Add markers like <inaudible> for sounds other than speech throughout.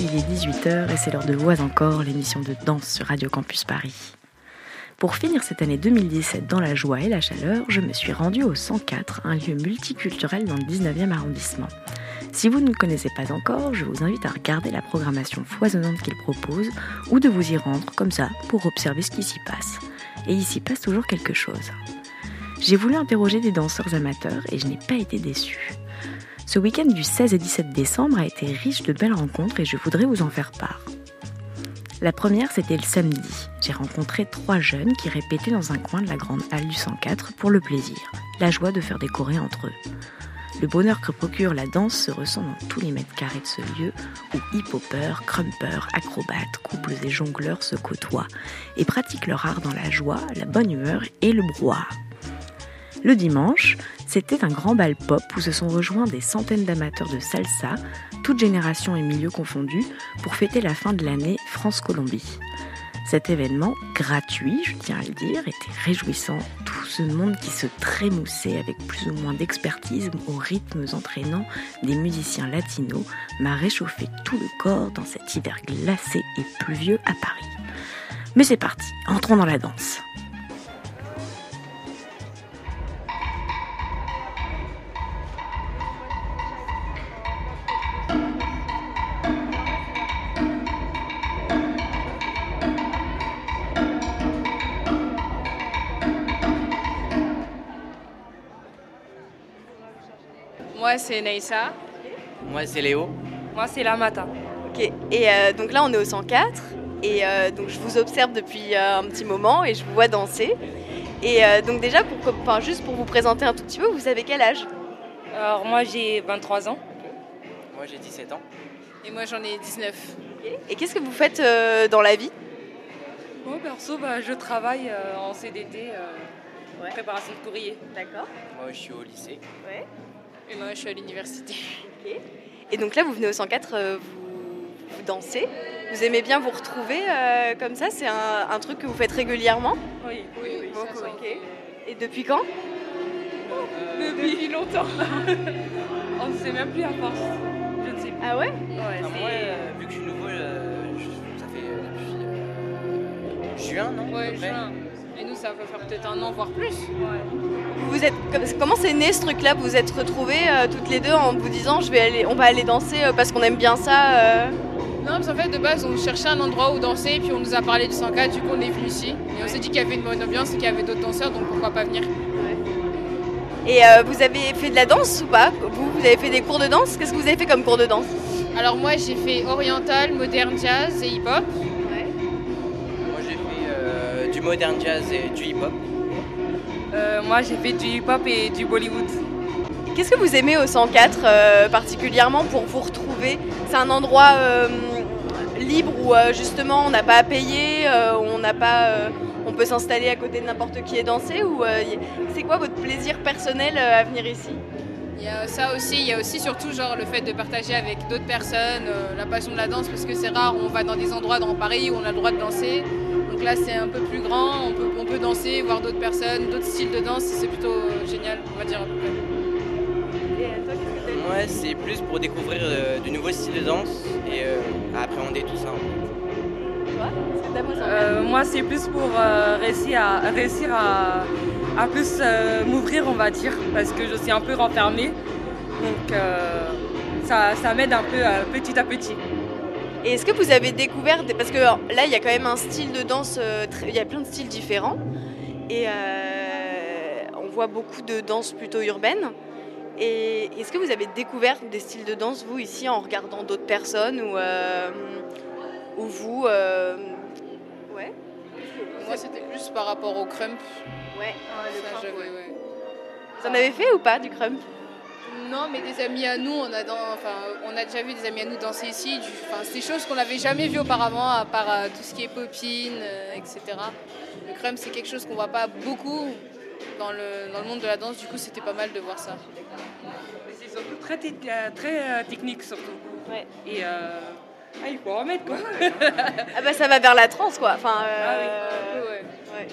Il est 18h et c'est l'heure de Voix encore, l'émission de danse sur Radio Campus Paris. Pour finir cette année 2017 dans la joie et la chaleur, je me suis rendue au 104, un lieu multiculturel dans le 19e arrondissement. Si vous ne le connaissez pas encore, je vous invite à regarder la programmation foisonnante qu'il propose ou de vous y rendre comme ça pour observer ce qui s'y passe. Et il s'y passe toujours quelque chose. J'ai voulu interroger des danseurs amateurs et je n'ai pas été déçue. Ce week-end du 16 et 17 décembre a été riche de belles rencontres et je voudrais vous en faire part. La première, c'était le samedi. J'ai rencontré trois jeunes qui répétaient dans un coin de la grande halle du 104 pour le plaisir, la joie de faire décorer entre eux. Le bonheur que procure la danse se ressent dans tous les mètres carrés de ce lieu où hip-hoppers, crumpers, acrobates, couples et jongleurs se côtoient et pratiquent leur art dans la joie, la bonne humeur et le brouhaha. Le dimanche, c'était un grand bal pop où se sont rejoints des centaines d'amateurs de salsa, toutes générations et milieux confondus, pour fêter la fin de l'année France-Colombie. Cet événement, gratuit, je tiens à le dire, était réjouissant. Tout ce monde qui se trémoussait avec plus ou moins d'expertise aux rythmes entraînants des musiciens latinos m'a réchauffé tout le corps dans cet hiver glacé et pluvieux à Paris. Mais c'est parti, entrons dans la danse. Moi, c'est Naïssa. Moi, c'est Léo. Moi, c'est Lamata. Ok, et euh, donc là, on est au 104. Et euh, donc, je vous observe depuis euh, un petit moment et je vous vois danser. Et euh, donc, déjà, pour, enfin, juste pour vous présenter un tout petit peu, vous avez quel âge? Alors, moi, j'ai 23 ans. Moi, j'ai 17 ans. Et moi, j'en ai 19. Et qu'est-ce que vous faites euh, dans la vie? Moi, perso, bah, je travaille euh, en CDT, euh, Ouais. préparation de courrier. D'accord. Moi, je suis au lycée. Ouais. Et moi, je suis à l'université. Et donc là, vous venez au 104, euh, vous, vous dansez. Vous aimez bien vous retrouver euh, comme ça C'est un, un truc que vous faites régulièrement Oui, Oui, oui, Beaucoup, ça, ça. ok. Et depuis quand Depuis longtemps. <laughs> On ne sait même plus à force. Je ne sais plus. Ah ouais Ouais, Enfin, moi, euh, vu que je suis nouveau, euh, je- ça fait euh, depuis euh, juin, non Ouais, juin. Ça va faire peut-être un an, voire plus. Vous vous êtes, comme- comment c'est né ce truc-là? Vous vous êtes retrouvés euh, toutes les deux en vous disant je vais aller, on va aller danser euh, parce qu'on aime bien ça euh? Non, parce qu'en fait, de base, on cherchait un endroit où danser, et puis on nous a parlé du 104, du coup, on est venu ici. Et on s'est dit qu'il y avait une bonne ambiance et qu'il y avait d'autres danseurs, donc pourquoi pas venir? Et vous avez fait de la danse ou pas? Vous, vous avez fait des cours de danse? Qu'est-ce que vous avez fait comme cours de danse? Alors, moi, j'ai fait oriental, moderne jazz et hip-hop. Modern jazz et du hip-hop. Euh, moi, j'ai fait du hip-hop et du Bollywood. Qu'est-ce que vous aimez au 104 euh, particulièrement pour vous retrouver? C'est un endroit euh, libre où euh, justement on n'a pas à payer, euh, on n'a pas, euh, on peut s'installer à côté de n'importe qui et danser ou euh, c'est quoi votre plaisir personnel euh, à venir ici? Il y a ça aussi, il y a aussi surtout genre le fait de partager avec d'autres personnes euh, la passion de la danse parce que c'est rare, on va dans des endroits dans Paris où on a le droit de danser. Donc là c'est un peu plus grand, on peut, on peut danser, voir d'autres personnes, d'autres styles de danse, c'est plutôt euh, génial, on va dire à peu près. Moi, c'est plus pour découvrir euh, de nouveaux styles de danse et euh, à appréhender tout ça. en fait. Toi Est-ce que t'aimes au 104 Euh, moi, c'est plus pour euh, réussir à, réussir à, à plus euh, m'ouvrir, on va dire, parce que je suis un peu renfermée. Donc, euh, ça, ça m'aide un peu euh, petit à petit. Et est-ce que vous avez découvert, des- parce que alors, là il y a quand même un style de danse, euh, très- il y a plein de styles différents, et euh, on voit beaucoup de danse plutôt urbaine. Et est-ce que vous avez découvert des styles de danse, vous, ici, en regardant d'autres personnes, ou, euh, ou vous... euh, Ouais? Moi c'était plus par rapport au crump. Ouais. Ça, j'avais, ouais. Vous en avez fait ou pas, du crump? Non, mais des amis à nous, on a, dans- enfin, on a déjà vu des amis à nous danser ici. Du, enfin, c'est des choses qu'on n'avait jamais vues auparavant, à part euh, tout ce qui est popine, euh, etc. Le crump, c'est quelque chose qu'on voit pas beaucoup dans le, dans le monde de la danse. Du coup, c'était pas mal de voir ça. Mais C'est surtout très, te- euh, très euh, technique, surtout. Ouais. Et euh, ah, il faut en remettre, quoi. <laughs> Ah bah ça va vers la trance, quoi. Enfin, euh, Ah oui, Un peu, ouais. Ouais.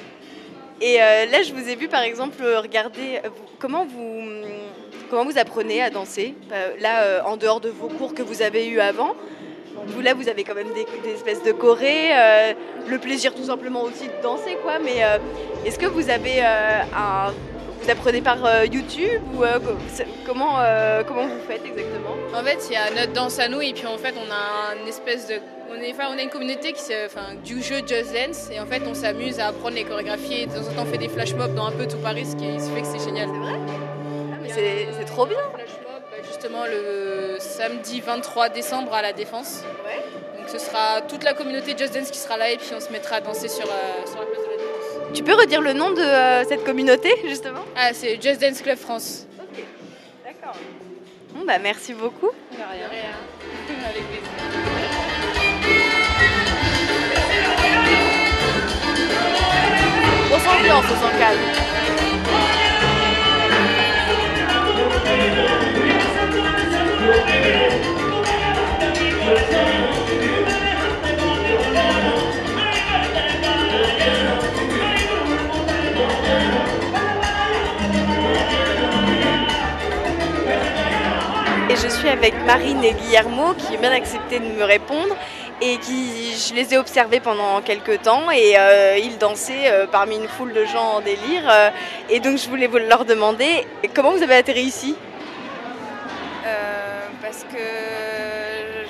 Et euh, là, je vous ai vu par exemple regarder vous- comment vous comment vous apprenez à danser. Euh, Là, euh, en dehors de vos cours que vous avez eus avant, Vous là, vous avez quand même des, des espèces de chorés, euh, le plaisir tout simplement aussi de danser, quoi. Mais euh, est-ce que vous avez euh, un, vous apprenez par YouTube ou comment comment vous faites exactement? En fait, il y a notre danse à nous et puis en fait, on a une espèce de. On, est, enfin, on a une communauté qui se, enfin, du jeu Just Dance et en fait, on s'amuse à apprendre les chorégraphies et de temps en temps, on fait des flash mobs dans un peu tout Paris, ce qui qui fait que c'est génial. C'est vrai? Mais c'est trop bien. justement le samedi 23 décembre à la Défense. Ouais. Donc ce sera toute la communauté Just Dance qui sera là et puis on se mettra à danser sur, euh, sur la place de la Défense. Tu peux redire le nom de euh, cette communauté justement? Ah, c'est Just Dance Club France. Ok, d'accord. Bon bah merci beaucoup. De rien. Avec plaisir. On s'ambiance, on s'en calme. Et je suis avec Marine et Guillermo qui ont bien accepté de me répondre et qui je les ai observés pendant quelques temps et euh, ils dansaient euh, parmi une foule de gens en délire euh, et donc je voulais vous leur demander comment vous avez atterri ici? Parce que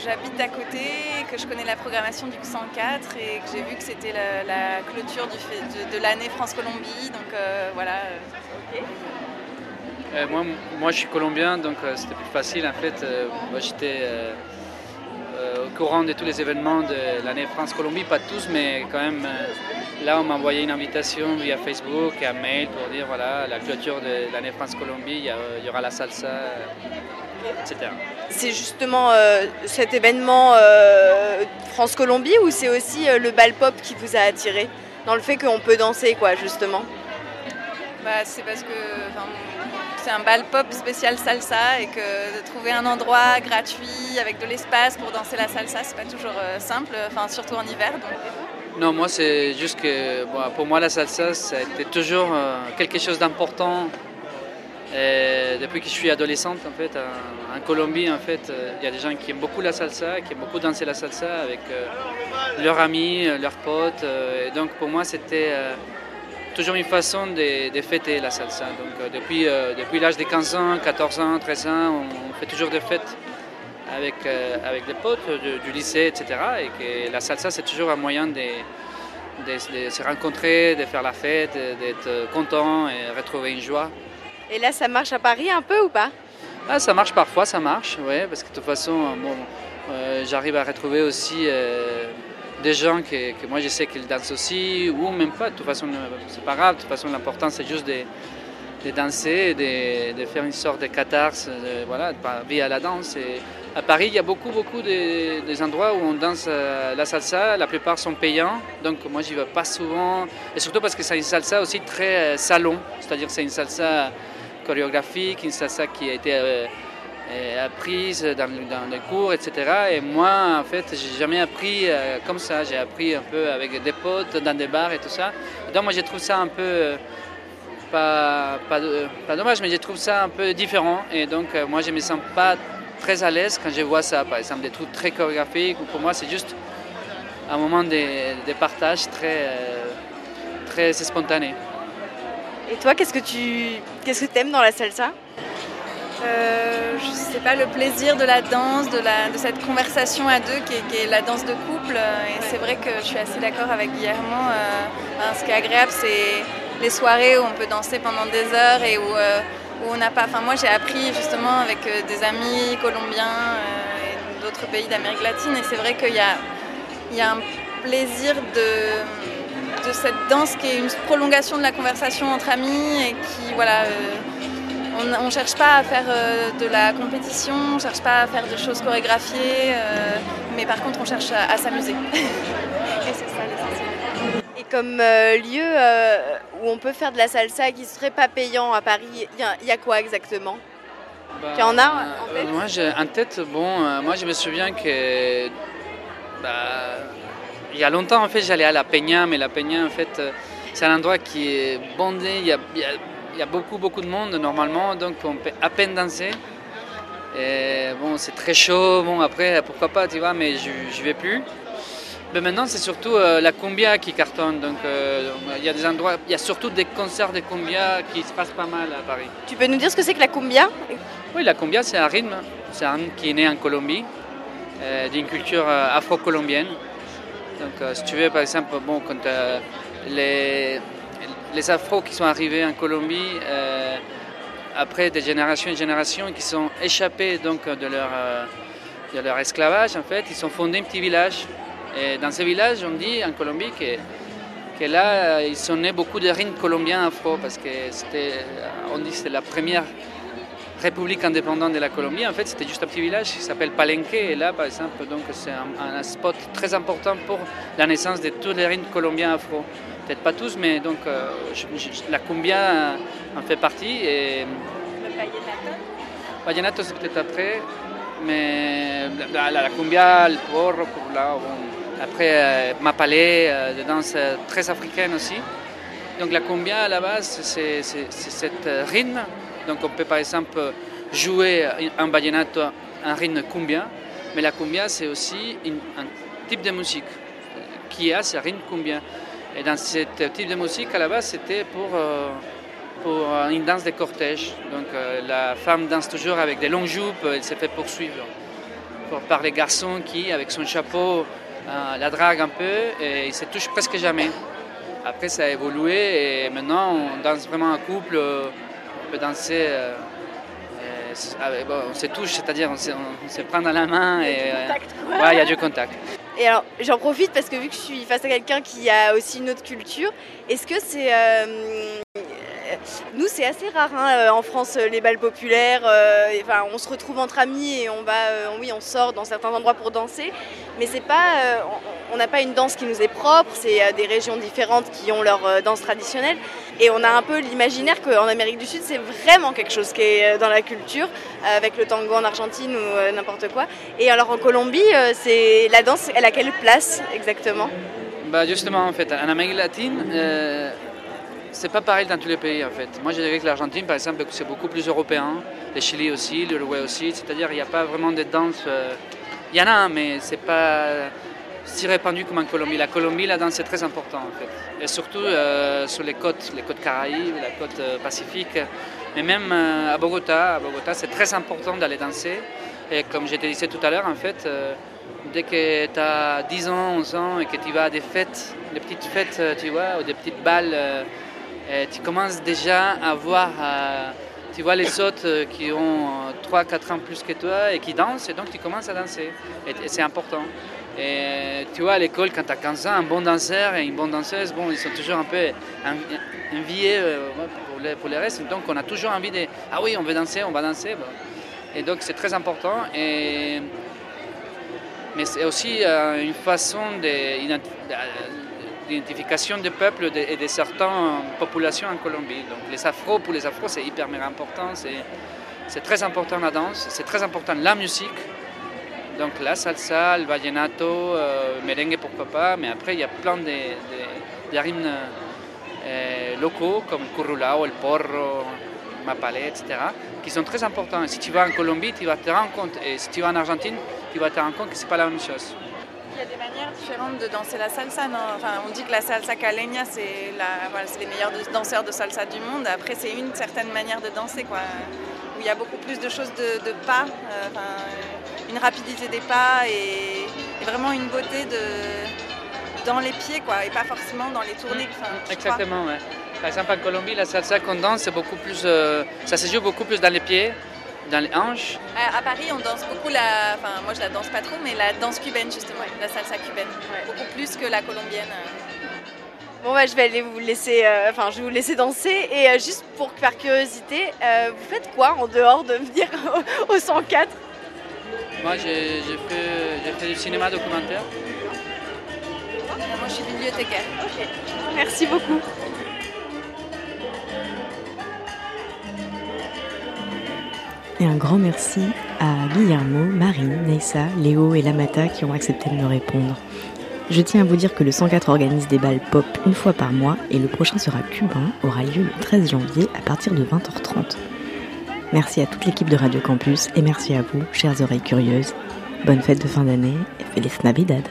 j'habite à côté, que je connais la programmation du 104 et que j'ai vu que c'était la, clôture de, l'année France-Colombie. Donc euh, voilà. Euh, moi, moi, je suis colombien, donc euh, c'était plus facile. En fait, moi, j'étais au courant de tous les événements de l'année France-Colombie, pas tous, mais quand même. là, on m'a envoyé une invitation via Facebook, un mail pour dire voilà, la clôture de l'année France-Colombie, il y, aura la salsa, etc. C'est justement euh, cet événement euh, France-Colombie ou c'est aussi euh, le bal pop qui vous a attiré dans le fait qu'on peut danser quoi justement? Bah, c'est parce que c'est un bal pop spécial salsa et que de trouver un endroit gratuit avec de l'espace pour danser la salsa, c'est pas toujours euh, simple, enfin, surtout en hiver. donc. Non, moi, c'est juste que bon, pour moi, la salsa, ça a été toujours euh, quelque chose d'important. Depuis que je suis adolescente, en fait, en, Colombie, en fait, euh, il y a des gens qui aiment beaucoup la salsa, qui aiment beaucoup danser la salsa avec euh, leurs amis, euh, leurs potes. donc, pour moi, c'était toujours une façon de, fêter la salsa. Donc, depuis, l'âge de 15 ans, 14 ans, 13 ans, on fait toujours des fêtes avec, des potes du, lycée, etc. Et que la salsa, c'est toujours un moyen de- de se rencontrer, de faire la fête, d'être content et retrouver une joie. Et là ça marche à Paris un peu ou pas? Ah, ça marche parfois, ça marche, ouais, parce que de toute façon, euh, euh, j'arrive à retrouver aussi euh, des gens que, que moi je sais qu'ils dansent aussi, ou même pas, de toute façon, c'est pas grave, de toute façon, l'important c'est juste de, de danser, de, de faire une sorte de catharsis, euh, voilà, via la danse. Et à Paris, il y a beaucoup, beaucoup de, des endroits où on danse la salsa, la plupart sont payants, donc moi j'y vais pas souvent, et surtout parce que c'est une salsa aussi très salon, c'est-à-dire c'est une salsa chorégraphique, une salsa qui a été euh, euh, apprise dans, dans les cours, etc. Et moi, en fait, j'ai jamais appris euh, comme ça. J'ai appris un peu avec des potes, dans des bars et tout ça. Donc moi, je trouve ça un peu, pas, pas, dommage, mais je trouve ça un peu différent. Et donc, moi, je me sens pas très à l'aise quand je vois ça. Par exemple, des trucs très chorégraphiques. Ou pour moi, c'est juste un moment de, de partage très, très spontané. Et toi qu'est-ce que tu qu'est-ce que aimes dans la salsa? Euh, je sais pas, le plaisir de la danse, de, la, de cette conversation à deux qui est, la danse de couple. Et c'est vrai que je suis assez d'accord avec Guillermo. euh, ben, ce qui est agréable, c'est les soirées où on peut danser pendant des heures et où, euh, où on n'a pas. Enfin, moi, j'ai appris justement avec euh, des amis colombiens et d'autres pays d'Amérique latine. Et c'est vrai qu'il y a, y a un plaisir de, de cette danse qui est une prolongation de la conversation entre amis et qui, voilà. euh, on ne cherche pas à faire euh, de la compétition, on ne cherche pas à faire des choses chorégraphiées, euh, mais par contre on cherche à, à s'amuser. <laughs> Et c'est ça l'essentiel. Et comme euh, lieu euh, où on peut faire de la salsa qui serait pas payant à Paris, il y, a- il y a quoi exactement? Tu en as en Euh, tête Moi, j'ai en tête, bon, euh, moi je me souviens que bah, il y a longtemps en fait j'allais à la Peña, mais la Peña en fait euh, c'est un endroit qui est bondé, il y a, il y beaucoup beaucoup de monde normalement, donc on peut à peine danser. Et bon, c'est très chaud, bon après pourquoi pas, tu vois, mais je ne vais plus. Mais maintenant, c'est surtout euh, la cumbia qui cartonne. Donc, euh, il y a des endroits, il y a surtout des concerts de cumbia qui se passent pas mal à Paris. Tu peux nous dire ce que c'est que la cumbia? Oui, la cumbia, c'est un rythme. C'est un rythme qui est né en Colombie, euh, d'une culture afro-colombienne. Donc, si tu veux, par exemple, bon, quand les, les afros qui sont arrivés en Colombie, après des générations et générations, qui sont échappés donc, de, leur, de leur esclavage, en fait, ils ont fondé un petit village. Et dans ce village, on dit en Colombie que, que là, ils sont nés beaucoup de rimes colombiens afro, parce que c'était, on dit c'était la première république indépendante de la Colombie. En fait, c'était juste un petit village qui s'appelle Palenque. Et là, par exemple, donc, c'est un, spot très important pour la naissance de tous les rimes colombiens afro. Peut-être pas tous, mais donc euh, la cumbia en fait partie. Et... Le vallenato c'est peut-être après, mais la, la, cumbia, le porro, là, bon, après, euh, Mapalé, euh, de danse euh, très africaine aussi. Donc la cumbia à la base, c'est cette rythme. Donc on peut par exemple jouer un vallenato, un rythme cumbia, mais la cumbia c'est aussi un type de musique qui a ce rythme cumbia. Et dans ce type de musique à la base c'était pour, pour une danse de cortège. Donc la femme danse toujours avec des longues jupes, elle se fait poursuivre par les garçons qui, avec son chapeau, euh, la drague un peu et il se touche presque jamais. Après, ça a évolué et maintenant, on danse vraiment en couple. On peut danser. Euh, on se touche, c'est-à-dire on se, prend dans la main et euh, il y a du contact. Et alors, j'en profite parce que vu que je suis face à quelqu'un qui a aussi une autre culture, est-ce que c'est nous, c'est assez rare hein, euh, en France, euh, les balles populaires. Euh, enfin, on se retrouve entre amis et on va, oui, on sort dans certains endroits pour danser. Mais c'est pas, on n'a pas une danse qui nous est propre. C'est des régions différentes qui ont leur danse traditionnelle. Et on a un peu l'imaginaire qu'en Amérique du Sud, c'est vraiment quelque chose qui est dans la culture, avec le tango en Argentine ou n'importe quoi. Et alors en Colombie, c'est la danse, elle a quelle place exactement? Bah justement, en fait, en Amérique latine, c'est pas pareil dans tous les pays en fait. Moi je dirais que l'Argentine par exemple c'est beaucoup plus européen, le Chili aussi, l'Uruguay aussi, c'est-à-dire il n'y a pas vraiment de danse. Euh, il y en a mais c'est pas si répandu comme en Colombie. La Colombie, la danse est très importante en fait. Et surtout euh, sur les côtes, les côtes caraïbes, la côte euh, pacifique. Mais même à Bogota, à Bogota c'est très important d'aller danser. Et comme je te disais tout à l'heure en fait, dès que tu as 10 ans, 11 ans et que tu vas à des fêtes, des petites fêtes, tu vois, ou des petites balles tu commences déjà à voir, euh, tu vois les autres euh, qui ont 3-4 ans plus que toi et qui dansent, et donc tu commences à danser. Et, c'est important. Et tu vois, à l'école, quand tu as 15 ans, un bon danseur et une bonne danseuse, bon, ils sont toujours un peu enviés euh, pour les, pour les restes. Donc on a toujours envie de, ah oui, on veut danser, on va danser. Et donc c'est très important. Et, mais c'est aussi une façon de, d'identification des peuples et de certaines populations en Colombie. Donc les afros, pour les afros, c'est hyper important, c'est très important la danse, c'est très important la musique. Donc la salsa, le vallenato, euh, merengue pourquoi pas, mais après il y a plein de, de, rythmes euh, locaux comme le currulao, le porro, mapalé, etc., qui sont très importants. Si tu vas en Colombie, tu vas te rendre compte, et si tu vas en Argentine, tu vas te rendre compte que ce n'est pas la même chose. Il y a des manières différentes de danser la salsa, On dit que la salsa caleña, c'est les meilleurs danseurs de salsa du monde. Après, c'est une certaine manière de danser, où il y a beaucoup plus de choses de, pas, euh, une rapidité des pas et, vraiment une beauté de, dans les pieds, quoi, et pas forcément dans les tournées. Exactement, ouais. Par exemple, en Colombie, la salsa qu'on danse, c'est beaucoup plus, euh, ça se joue beaucoup plus dans les pieds dans les hanches. À, Paris, on danse beaucoup la. Enfin, moi je la danse pas trop, mais la danse cubaine justement, la salsa cubaine. Beaucoup plus que la colombienne. Bon, bah, je vais aller vous laisser. Euh, enfin, je vais vous laisser danser. Et euh, juste pour par curiosité, euh, vous faites quoi en dehors de <laughs> venir au, 104 Moi, j'ai fait, fait, du cinéma documentaire. Moi, je suis bibliothécaire. Ok. Merci beaucoup. Et un grand merci à Guillermo, Marine, Neissa, Léo et Lamata qui ont accepté de me répondre. Je tiens à vous dire que le 104 organise des balles pop une fois par mois et le prochain sera cubain, aura lieu le 13 janvier à partir de 20h30. Merci à toute l'équipe de Radio Campus et merci à vous, chères oreilles curieuses. Bonne fête de fin d'année et Feliz Navidad.